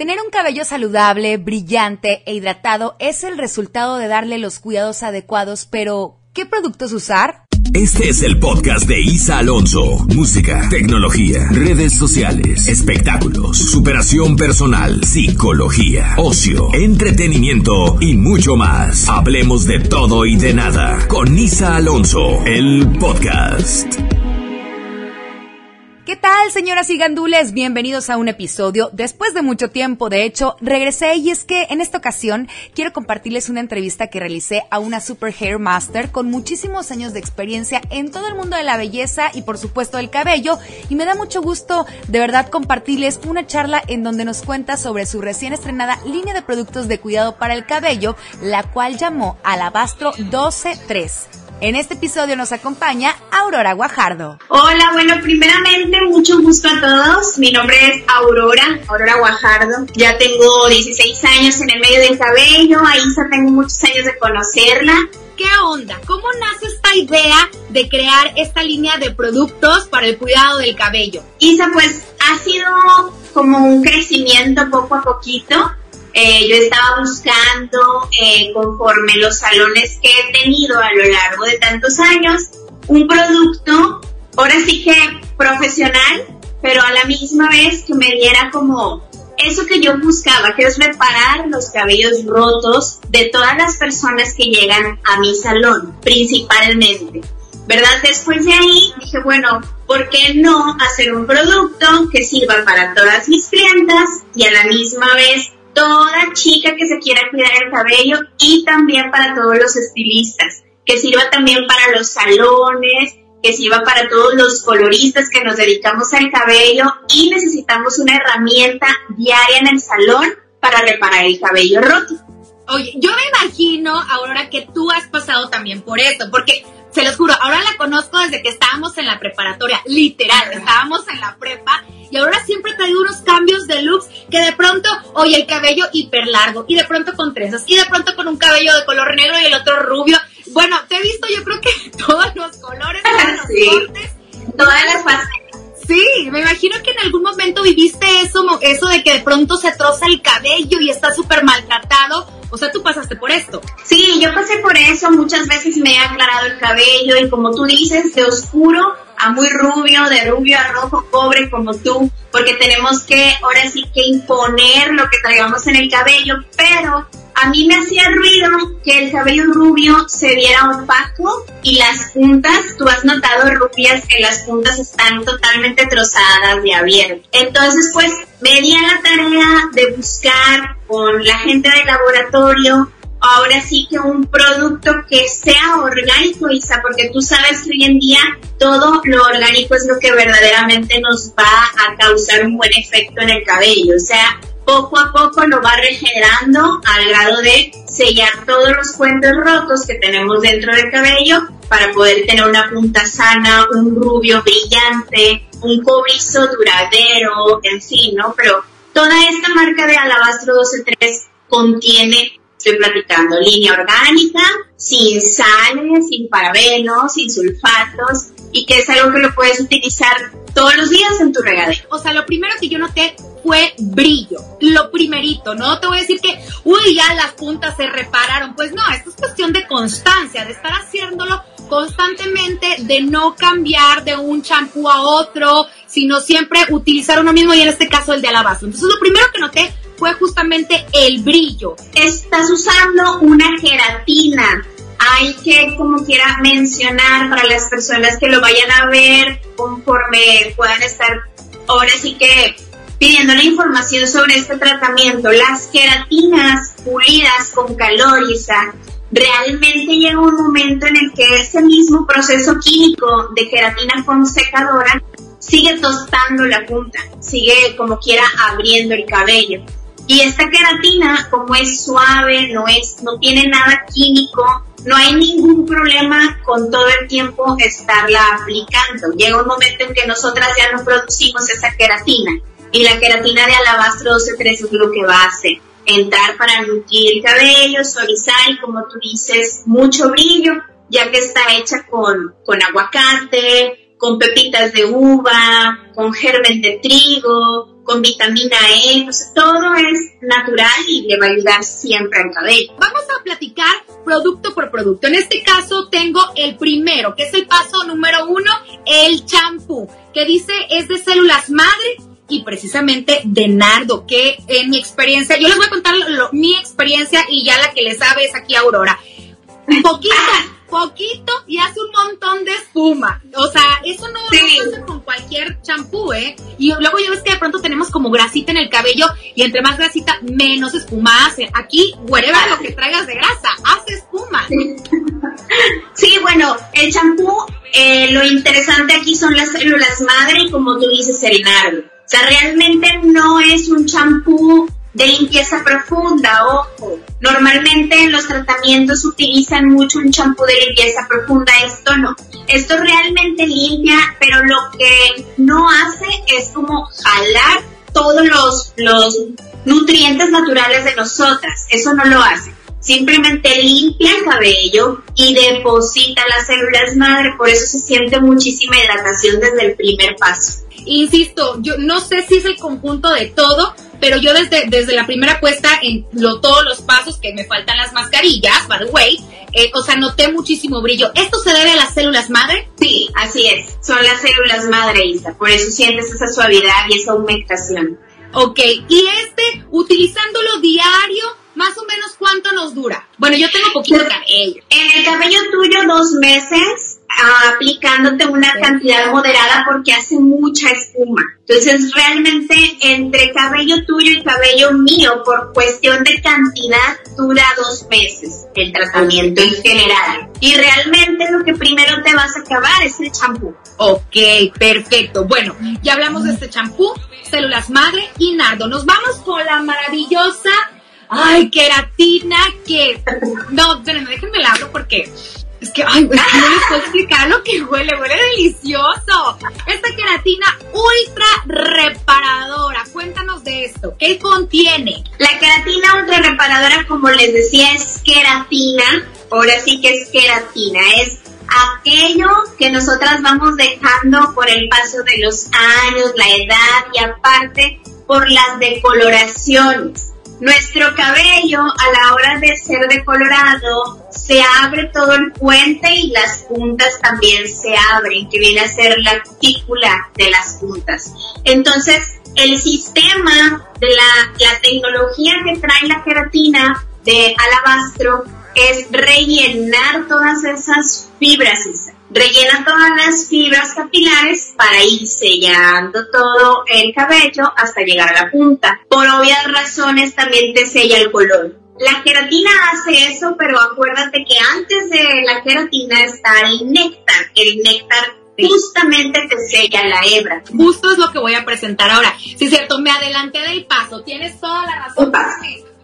Tener un cabello saludable, brillante e hidratado es el resultado de darle los cuidados adecuados, pero ¿qué productos usar? Este es el podcast de Isa Alonso. Música, tecnología, redes sociales, espectáculos, superación personal, psicología, ocio, entretenimiento y mucho más. Hablemos de todo y de nada con Isa Alonso, el podcast. ¿Qué tal, señoras y gandules? Bienvenidos a un episodio. Después de mucho tiempo, de hecho, regresé y es que en esta ocasión quiero compartirles una entrevista que realicé a una Super Hair Master con muchísimos años de experiencia en todo el mundo de la belleza y por supuesto del cabello. Y me da mucho gusto de verdad compartirles una charla en donde nos cuenta sobre su recién estrenada línea de productos de cuidado para el cabello, la cual llamó Alabastro 123. En este episodio nos acompaña Aurora Guajardo. Hola, bueno, primeramente mucho gusto a todos. Mi nombre es Aurora, Aurora Guajardo. Ya tengo 16 años en el medio del cabello, a Isa tengo muchos años de conocerla. ¿Qué onda? ¿Cómo nace esta idea de crear esta línea de productos para el cuidado del cabello? Isa, pues ha sido como un crecimiento poco a poquito. Eh, yo estaba buscando, eh, conforme los salones que he tenido a lo largo de tantos años, un producto, ahora sí que profesional, pero a la misma vez que me diera como eso que yo buscaba, que es reparar los cabellos rotos de todas las personas que llegan a mi salón, principalmente. ¿Verdad? Después de ahí dije, bueno, ¿por qué no hacer un producto que sirva para todas mis clientas y a la misma vez toda chica que se quiera cuidar el cabello y también para todos los estilistas, que sirva también para los salones, que sirva para todos los coloristas que nos dedicamos al cabello y necesitamos una herramienta diaria en el salón para reparar el cabello roto. Oye, yo me imagino, Aurora, que tú has pasado también por esto, porque se los juro, ahora la conozco desde que estábamos en la preparatoria, literal, estábamos en la prepa y ahora siempre traigo unos cambios de looks que de pronto, oye, el cabello hiper largo y de pronto con trenzas y de pronto con un cabello de color negro y el otro rubio. Bueno, te he visto yo creo que todos los colores, todos los cortes. Todas las fases. Sí, me imagino que en algún momento viviste eso, eso de que de pronto se troza el cabello y está súper maltratado o sea, tú pasaste por esto. Sí, yo pasé por eso. Muchas veces me he aclarado el cabello y como tú dices, de oscuro a muy rubio, de rubio a rojo, cobre como tú, porque tenemos que ahora sí que imponer lo que traigamos en el cabello, pero a mí me hacía ruido que el cabello rubio se viera opaco y las puntas, tú has notado rubias que las puntas están totalmente trozadas de abierto. Entonces, pues me di a la tarea de buscar con la gente del laboratorio ahora sí que un producto que sea orgánico, Isa, porque tú sabes que hoy en día todo lo orgánico es lo que verdaderamente nos va a causar un buen efecto en el cabello. O sea, poco a poco lo va regenerando al grado de sellar todos los cuentos rotos que tenemos dentro del cabello para poder tener una punta sana, un rubio brillante, un cobrizo duradero, en fin, ¿no? Pero toda esta marca de Alabastro 123 contiene estoy platicando, línea orgánica, sin sales, sin parabenos, sin sulfatos, y que es algo que lo puedes utilizar todos los días en tu regadero. O sea, lo primero que yo noté fue brillo, lo primerito, no te voy a decir que, uy, ya las puntas se repararon, pues no, esto es cuestión de constancia, de estar haciéndolo constantemente, de no cambiar de un champú a otro, sino siempre utilizar uno mismo y en este caso el de alabastro. Entonces lo primero que noté fue justamente el brillo. Estás usando una gelatina. Hay que, como quiera, mencionar para las personas que lo vayan a ver conforme puedan estar ahora sí que pidiendo la información sobre este tratamiento. Las queratinas pulidas con calor, realmente llega un momento en el que ese mismo proceso químico de queratina con secadora sigue tostando la punta, sigue como quiera abriendo el cabello. Y esta queratina, como es suave, no es, no tiene nada químico, no hay ningún problema con todo el tiempo estarla aplicando. Llega un momento en que nosotras ya no producimos esa queratina y la queratina de alabastro 12-3 es lo que va a hacer. Para nutrir el cabello, suavizar y como tú dices, mucho brillo, ya que está hecha con, con aguacate, con pepitas de uva, con germen de trigo, con vitamina E, todo es natural y le va a ayudar siempre al cabello. Vamos a platicar producto por producto. En este caso tengo el primero, que es el paso número uno, el champú, que dice es de células madre y precisamente de Nardo, que en mi experiencia, yo les voy a contar mi experiencia y ya la que le sabe es aquí Aurora. Un poquito, poquito y hace un montón de espuma. O sea, eso no, pasa con cualquier champú, ¿eh? Y luego ya ves que de pronto tenemos como grasita en el cabello y entre más grasita, menos espuma hace. Aquí, whatever lo que traigas de grasa, hace espuma. Sí, bueno, el champú, eh, lo interesante aquí son las células madre y como tú dices, el nardo. O sea, realmente no es un champú de limpieza profunda, ojo. Normalmente en los tratamientos utilizan mucho un champú de limpieza profunda, esto no. Esto realmente limpia, pero lo que no hace es como jalar todos los, los nutrientes naturales de nosotras. Eso no lo hace. Simplemente limpia el cabello y deposita las células madre, por eso se siente muchísima hidratación desde el primer paso. Insisto, yo no sé si es el conjunto de todo, pero yo desde, desde la primera puesta en lo, todos los pasos que me faltan las mascarillas, by the way, eh, o sea, noté muchísimo brillo. ¿Esto se debe a las células madre? Sí, así es. Son las células madre, Isa. Por eso sientes esa suavidad y esa humectación. Ok, y este, utilizándolo diario, más o menos cuánto nos dura. Bueno, yo tengo poquito cabello. En el cabello tuyo, dos meses aplicándote una cantidad moderada porque hace mucha espuma. Entonces realmente entre cabello tuyo y cabello mío por cuestión de cantidad dura dos meses el tratamiento en general. Y realmente lo que primero te vas a acabar es el champú. Ok, perfecto. Bueno, ya hablamos de este champú, células madre y nardo. Nos vamos con la maravillosa, ay, queratina que... No, espérenme, déjenme la hablo porque es que, ay, no les puedo explicar lo que huele, huele delicioso. Esta queratina ultra reparadora, cuéntanos de esto, ¿qué contiene? La queratina ultra reparadora, como les decía, es queratina, ahora sí que es queratina, es aquello que nosotras vamos dejando por el paso de los años, la edad y aparte por las decoloraciones. Nuestro cabello a la hora de ser decolorado se abre todo el puente y las puntas también se abren, que viene a ser la cutícula de las puntas. Entonces, el sistema de la, la tecnología que trae la queratina de alabastro es rellenar todas esas fibras rellena todas las fibras capilares para ir sellando todo el cabello hasta llegar a la punta. Por obvias razones también te sella el color. La queratina hace eso, pero acuérdate que antes de la queratina está el néctar. El néctar justamente te sella la hebra. Justo es lo que voy a presentar ahora. Sí, es cierto, me adelanté del paso. Tienes toda la razón.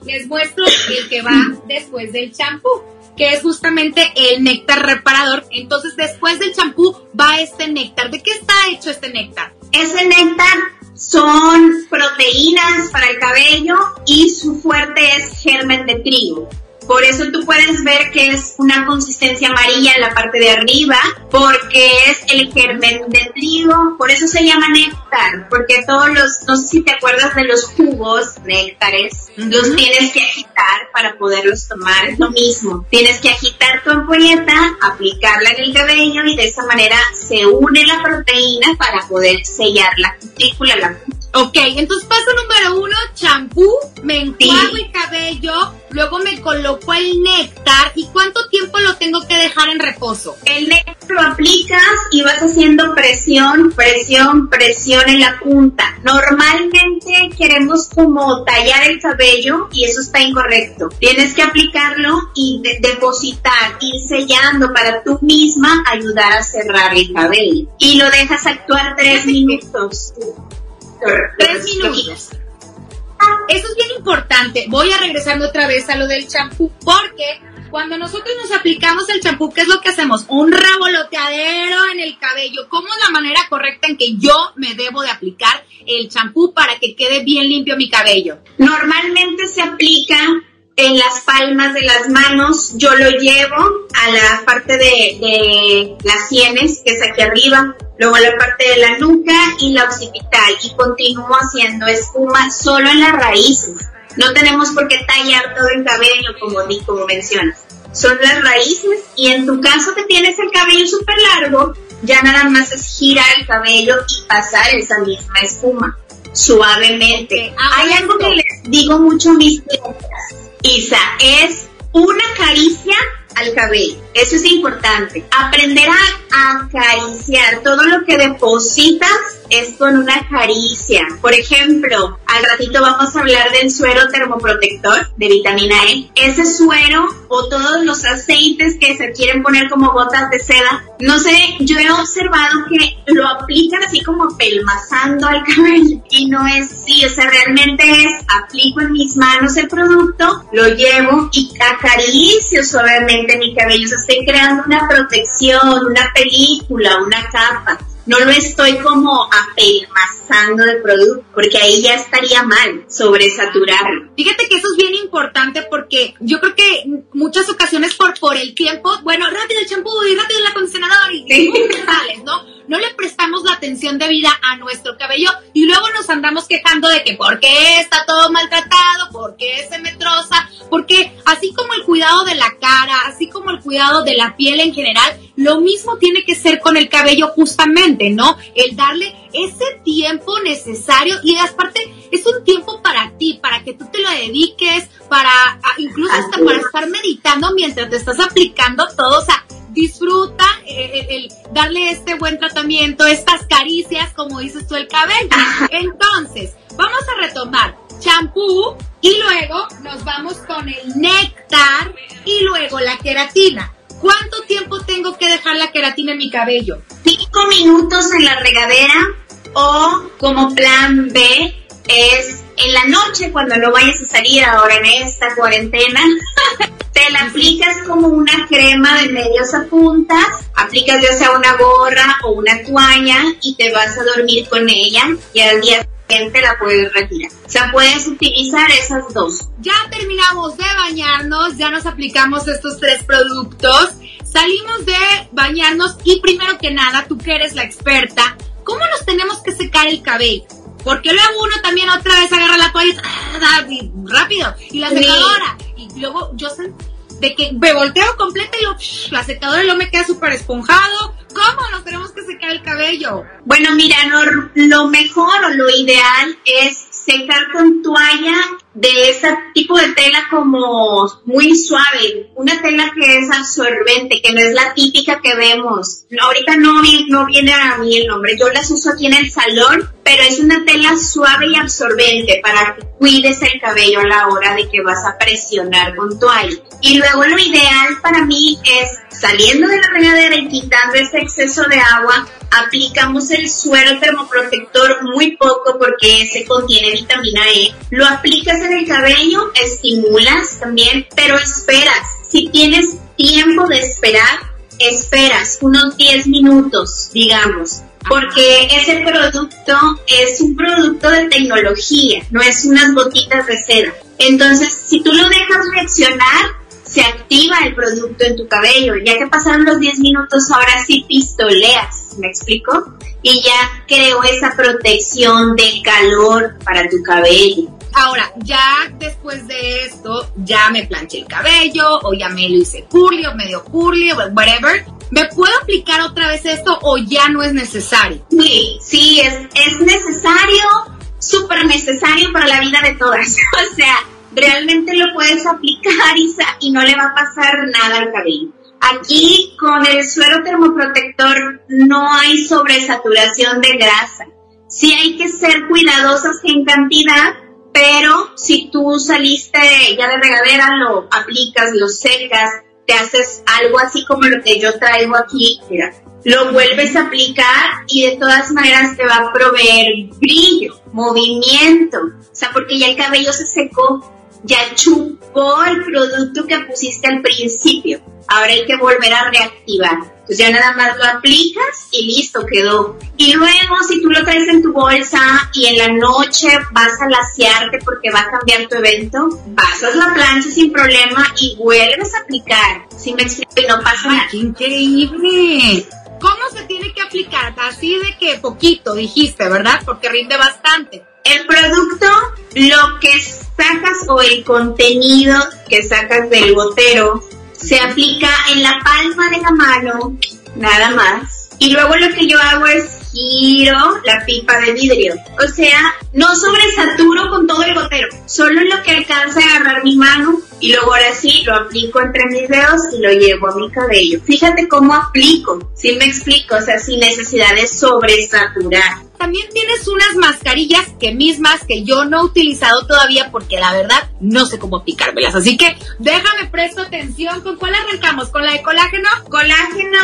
Les muestro el que va después del champú que es justamente el néctar reparador. Entonces, después del champú va este néctar. ¿De qué está hecho este néctar? Ese néctar son proteínas para el cabello y su fuerte es germen de trigo. Por eso tú puedes ver que es una consistencia amarilla en la parte de arriba, porque es el germen de trigo, por eso se llama néctar, porque todos los, no sé si te acuerdas de los jugos néctares, los tienes que agitar para poderlos tomar, es lo mismo. Tienes que agitar tu ampolleta, aplicarla en el cabello y de esa manera se une la proteína para poder sellar la cutícula, la Ok, entonces paso número uno, champú, me enjuago el cabello, luego me coloco el néctar y cuánto tiempo lo tengo que dejar en reposo. El néctar lo aplicas y vas haciendo presión, presión, presión en la punta. Normalmente queremos como tallar el cabello y eso está incorrecto. Tienes que aplicarlo y depositar, ir sellando para tú misma ayudar a cerrar el cabello. Y lo dejas actuar tres minutos. Tres minutos. Eso es bien importante. Voy a regresarme otra vez a lo del champú porque cuando nosotros nos aplicamos el champú, ¿qué es lo que hacemos? Un revoloteadero en el cabello. ¿Cómo es la manera correcta en que yo me debo de aplicar el champú para que quede bien limpio mi cabello? Normalmente se aplica en las palmas de las manos. Yo lo llevo a la parte de, de las sienes, que es aquí arriba luego la parte de la nuca y la occipital y continúo haciendo espuma solo en las raíces. No tenemos por qué tallar todo el cabello como, como mencionas. Son las raíces y en tu caso que tienes el cabello súper largo, ya nada más es girar el cabello y pasar esa misma espuma suavemente. Hay algo que les digo mucho a mis clientes, Isa, es una caricia al cabello. Eso es importante. Aprender a acariciar todo lo que depositas es con una caricia. Por ejemplo, al ratito vamos a hablar del suero termoprotector de vitamina E. Ese suero o todos los aceites que se quieren poner como gotas de seda, no sé, yo he observado que lo aplican así como pelmazando al cabello y no es así, o sea, realmente es aplico en mis manos el producto, lo llevo y acaricio suavemente mi cabello, o sea, estoy creando una protección, una película, una capa no lo estoy como apelmazando de producto, porque ahí ya estaría mal sobresaturarlo. Fíjate que eso es bien importante porque yo creo que muchas ocasiones por, por el tiempo, bueno, rápido el champú y rápido el acondicionador y sí. ¿no? no le prestamos la atención debida a nuestro cabello y luego nos andamos quejando de que por qué está todo maltratado, por qué se me troza, porque así como el cuidado de la cara, así como el cuidado de la piel en general, lo mismo tiene que ser con el cabello justamente, ¿no? El darle ese tiempo necesario y aparte es un tiempo para ti, para que tú te lo dediques, para incluso hasta para estar meditando mientras te estás aplicando todo, o sea, disfruta eh, eh, el, darle este buen tratamiento, estas caricias, como dices tú, el cabello. Entonces, vamos a retomar champú y luego nos vamos con el néctar y luego la queratina. ¿Cuánto tiempo tengo que dejar la queratina en mi cabello? Cinco minutos en la regadera o como plan B es en la noche cuando no vayas a salir ahora en esta cuarentena. te la aplicas como una crema de medios a puntas, aplicas ya sea una gorra o una toalla y te vas a dormir con ella y al día siguiente la puedes retirar. O sea, puedes utilizar esas dos. Ya terminamos de bañarnos, ya nos aplicamos estos tres productos, salimos de bañarnos y primero que nada, tú que eres la experta, ¿cómo nos tenemos que secar el cabello? Porque luego uno también otra vez agarra la toalla y, rápido. Y la secadora. Y luego yo sé de que me volteo completa y lo, la secadora lo me queda súper esponjado. ¿Cómo nos tenemos que secar el cabello? Bueno, mira, lo mejor o lo ideal es secar con toalla de ese tipo de tela como muy suave, una tela que es absorbente, que no es la típica que vemos. Ahorita no, no viene a mí el nombre, yo las uso aquí en el salón, pero es una tela suave y absorbente para que cuides el cabello a la hora de que vas a presionar con toalla. Y luego lo ideal para mí es saliendo de la regadera y quitando ese exceso de agua, aplicamos el suero termoprotector muy poco porque ese contiene vitamina E. Lo aplicas en el cabello, estimulas también, pero esperas. Si tienes tiempo de esperar, esperas unos 10 minutos, digamos. Porque ese producto es un producto de tecnología, no es unas gotitas de seda. Entonces, si tú lo dejas reaccionar, se activa el producto en tu cabello. Ya que pasaron los 10 minutos, ahora sí pistoleas, ¿me explico? Y ya creo esa protección de calor para tu cabello. Ahora, ya después de esto, ya me planché el cabello, o ya me lo hice curly, o medio curly, o whatever. ¿Me puedo aplicar otra vez esto o ya no es necesario? Sí, sí, es, es necesario, súper necesario para la vida de todas. o sea, realmente lo puedes aplicar Isa, y no le va a pasar nada al cabello. Aquí con el suero termoprotector no hay sobresaturación de grasa. Sí hay que ser cuidadosas en cantidad, pero si tú saliste ya de regadera, lo aplicas, lo secas, te haces algo así como lo que yo traigo aquí, mira, lo vuelves a aplicar y de todas maneras te va a proveer brillo, movimiento, o sea, porque ya el cabello se secó, ya chupó el producto que pusiste al principio. Ahora hay que volver a reactivar. Entonces ya nada más lo aplicas y listo, quedó. Y luego si tú lo traes en tu bolsa y en la noche vas a laciarte porque va a cambiar tu evento, pasas la plancha sin problema y vuelves a aplicar. Si me explico y no pasa nada. ¡Qué increíble! ¿Cómo se tiene que aplicar? Así de que poquito, dijiste, ¿verdad? Porque rinde bastante. El producto, lo que sacas o el contenido que sacas del gotero, se aplica en la palma de la mano, nada más. Y luego lo que yo hago es giro la pipa de vidrio. O sea, no sobresaturo con todo el gotero, solo lo que alcanza a agarrar mi mano y luego ahora sí lo aplico entre mis dedos y lo llevo a mi cabello. Fíjate cómo aplico, si me explico, o sea, sin necesidad de sobresaturar. También tienes unas mascarillas que mismas que yo no he utilizado todavía porque la verdad no sé cómo aplicármelas. Así que déjame presto atención. ¿Con cuál arrancamos? ¿Con la de colágeno? Colágeno,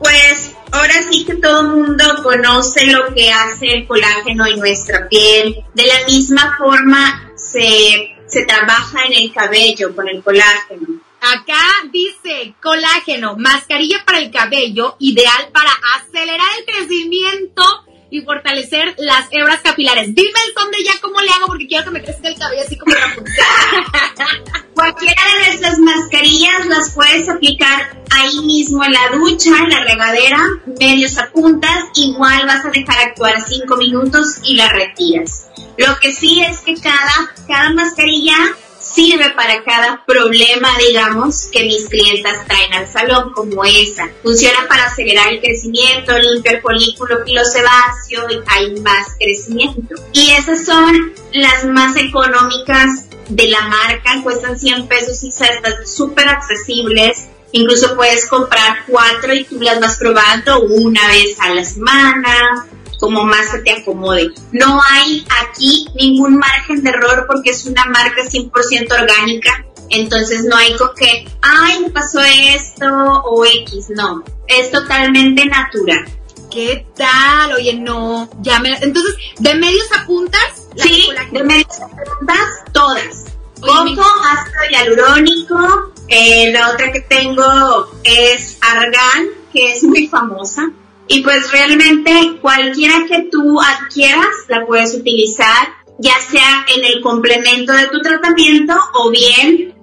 pues ahora sí que todo el mundo conoce lo que hace el colágeno en nuestra piel. De la misma forma se, se trabaja en el cabello con el colágeno. Acá dice colágeno, mascarilla para el cabello, ideal para acelerar el crecimiento y fortalecer las hebras capilares. Dime el son de ya cómo le hago porque quiero que me crezca el cabello así como la Cualquiera de nuestras mascarillas las puedes aplicar ahí mismo en la ducha, en la regadera, medios a puntas, igual vas a dejar actuar cinco minutos y la retiras. Lo que sí es que cada, cada mascarilla sirve para cada problema, digamos, que mis clientas traen al salón, como esa. Funciona para acelerar el crecimiento, limpiar el folículo pilosebáceo y hay más crecimiento. Y esas son las más económicas de la marca, cuestan 100 pesos y están súper accesibles. Incluso puedes comprar cuatro y tú las vas probando una vez a la semana, como más se te acomode. No hay aquí ningún margen de error porque es una marca 100% orgánica, entonces no hay con que, ay, me pasó esto o X, no, es totalmente natural. ¿Qué tal? Oye, no, ya me... Entonces, ¿de medios a puntas? Sí, de medios a puntas, todas. Coco, ácido hialurónico, eh, la otra que tengo es argán, que es muy famosa. Y pues realmente cualquiera que tú adquieras la puedes utilizar, ya sea en el complemento de tu tratamiento o bien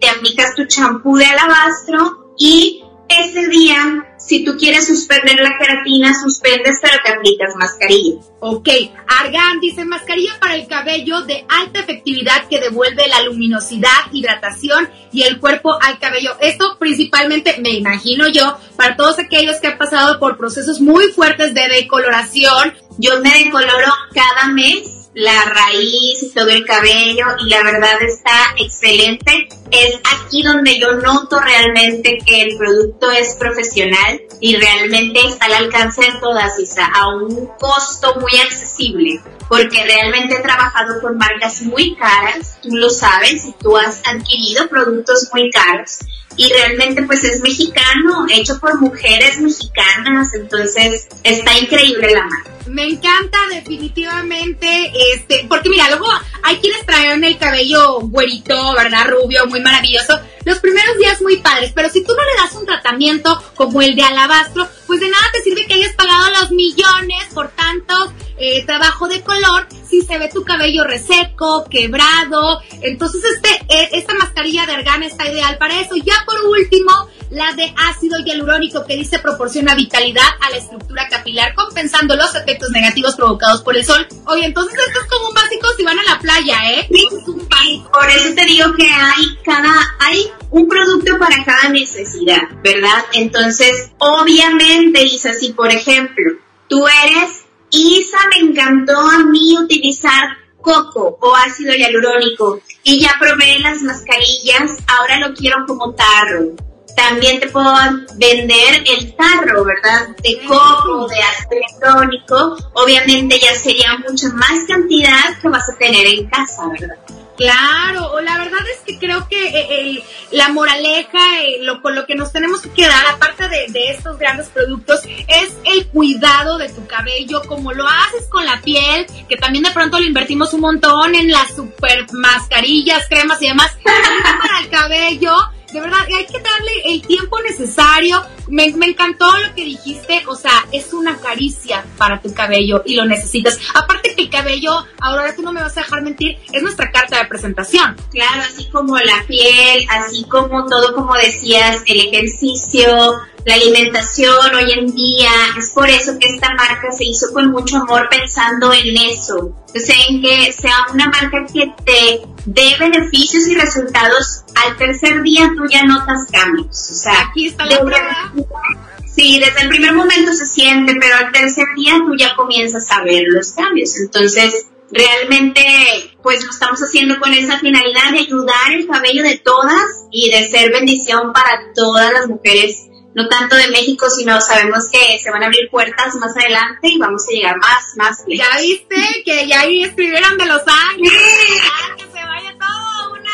te aplicas tu champú de alabastro y ese día si tú quieres suspender la queratina, suspendes, pero te aplicas mascarilla. Ok, Argan dice mascarilla para el cabello de alta efectividad que devuelve la luminosidad, hidratación y el cuerpo al cabello. Esto principalmente, me imagino yo, para todos aquellos que han pasado por procesos muy fuertes de decoloración. Yo me decoloro cada mes la raíz y todo el cabello y la verdad está excelente. Es aquí donde yo noto realmente que el producto es profesional y realmente está al alcance de todas, Isa, a un costo muy accesible porque realmente he trabajado con marcas muy caras, tú lo sabes, y tú has adquirido productos muy caros y realmente pues es mexicano, hecho por mujeres mexicanas, entonces está increíble la marca. Me encanta definitivamente, este, porque mira, luego hay quienes traen el cabello güerito, ¿verdad? Rubio, muy maravilloso. Los primeros días muy padres, pero si tú no le das un tratamiento como el de alabastro, pues de nada te sirve que hayas pagado los millones por tanto eh, trabajo de color si se ve tu cabello reseco, quebrado. Entonces este, eh, esta mascarilla de argán está ideal para eso. Ya por último, la de ácido hialurónico que dice proporciona vitalidad a la estructura capilar compensando los efectos negativos provocados por el sol. Oye, entonces esto es como un básico si van a la playa, ¿eh? Por eso te digo que hay cada, hay un producto para cada necesidad, ¿verdad? Entonces, obviamente, Isa, si por ejemplo, tú eres, Isa, me encantó a mí utilizar coco o ácido hialurónico y ya probé las mascarillas, ahora lo quiero como tarro también te puedo vender el tarro, ¿verdad? De coco, de ácido hialurónico. Obviamente ya sería mucha más cantidad que vas a tener en casa, ¿verdad? Claro, la verdad es que creo que eh, la moraleja, eh, lo, con lo que nos tenemos que quedar, aparte de, estos grandes productos, es el cuidado de tu cabello, como lo haces con la piel, que también de pronto lo invertimos un montón en las super mascarillas, cremas y demás, para el cabello de verdad, hay que darle el tiempo necesario. Me, encantó lo que dijiste, o sea, es una caricia para tu cabello y lo necesitas. Aparte que el cabello, ahora tú no me vas a dejar mentir, es nuestra carta de presentación. Claro, así como la piel, así como todo, como decías, el ejercicio, la alimentación hoy en día. Es por eso que esta marca se hizo con mucho amor pensando en eso. O sea, en que sea una marca que te dé beneficios y resultados. Al tercer día tú ya notas cambios. O sea, aquí está la prueba. Sí, desde el primer momento se siente, pero al tercer día tú ya comienzas a ver los cambios. Entonces, realmente, pues lo estamos haciendo con esa finalidad de ayudar el cabello de todas y de ser bendición para todas las mujeres, no tanto de México, sino sabemos que se van a abrir puertas más adelante y vamos a llegar más, más lejos. Ya viste que ya ahí escribieron de Los Ángeles, que se vaya todo una...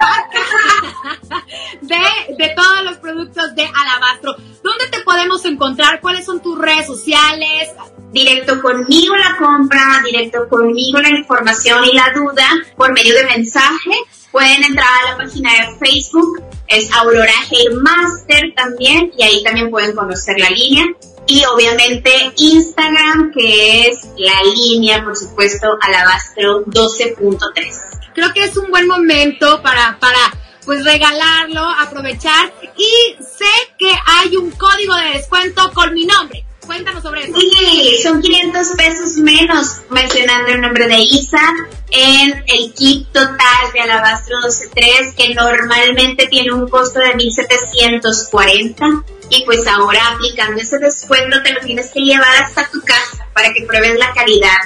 de, de todos los productos de Alabastro. ¿Dónde te podemos encontrar? ¿Cuáles son tus redes sociales? Directo conmigo la compra, directo conmigo la información y la duda por medio de mensaje. Pueden entrar a la página de Facebook, es Aurora Hair Master también, y ahí también pueden conocer la línea. Y obviamente Instagram, que es la línea, por supuesto, Alabastro 12.3. Creo que es un buen momento para, para pues regalarlo, aprovechar y sé que hay un código de descuento con mi nombre. Cuéntanos sobre eso. Sí, son 500 pesos menos mencionando el nombre de Isa en el kit total de Alabastro 12.3 que normalmente tiene un costo de 1740 y pues ahora aplicando ese descuento te lo tienes que llevar hasta tu casa para que pruebes la calidad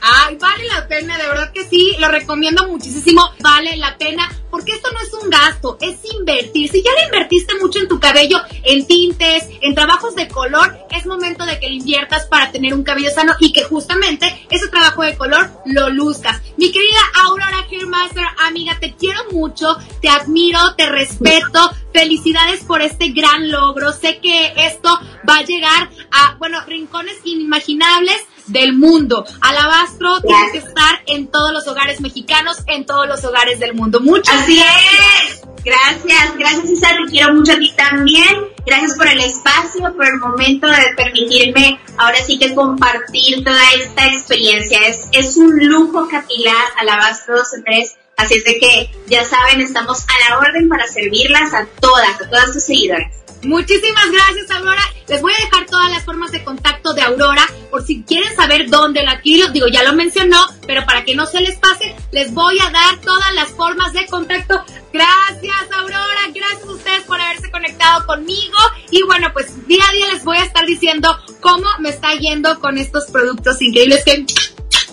Ay, vale la pena, de verdad que sí, lo recomiendo muchísimo, vale la pena, porque esto no es un gasto, es invertir. Si ya le invertiste mucho en tu cabello, en tintes, en trabajos de color, es momento de que le inviertas para tener un cabello sano y que justamente ese trabajo de color lo luzcas. Mi querida Aurora Hairmaster, amiga, te quiero mucho, te admiro, te respeto, felicidades por este gran logro. Sé que esto va a llegar a, bueno, rincones inimaginables del mundo. Alabastro tiene que estar en todos los hogares mexicanos, en todos los hogares del mundo. Muchas Así es. Gracias, gracias Isa, te quiero mucho a ti también. Gracias por el espacio, por el momento de permitirme ahora sí que compartir toda esta experiencia. Es, es un lujo capilar Alabastro 12.3. Así es de que ya saben, estamos a la orden para servirlas a todas, a todas tus seguidores. Muchísimas gracias, Aurora. Les voy a dejar todas las formas de contacto de Aurora por si quieren saber dónde la quiero. Digo, ya lo mencionó, pero para que no se les pase, les voy a dar todas las formas de contacto. Gracias, Aurora. Gracias a ustedes por haberse conectado conmigo. Y bueno, pues día a día les voy a estar diciendo cómo me está yendo con estos productos increíbles que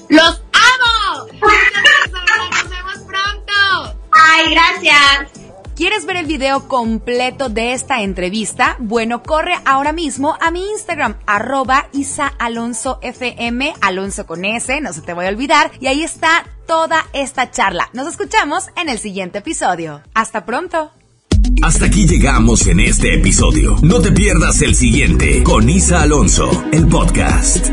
los amo. gracias, Aurora. Nos vemos pronto. Ay, gracias. ¿Quieres ver el video completo de esta entrevista? Bueno, corre ahora mismo a mi Instagram, arroba Isa Alonso FM, Alonso con S, no se te voy a olvidar, y ahí está toda esta charla. Nos escuchamos en el siguiente episodio. Hasta pronto. Hasta aquí llegamos en este episodio. No te pierdas el siguiente con Isa Alonso, el podcast.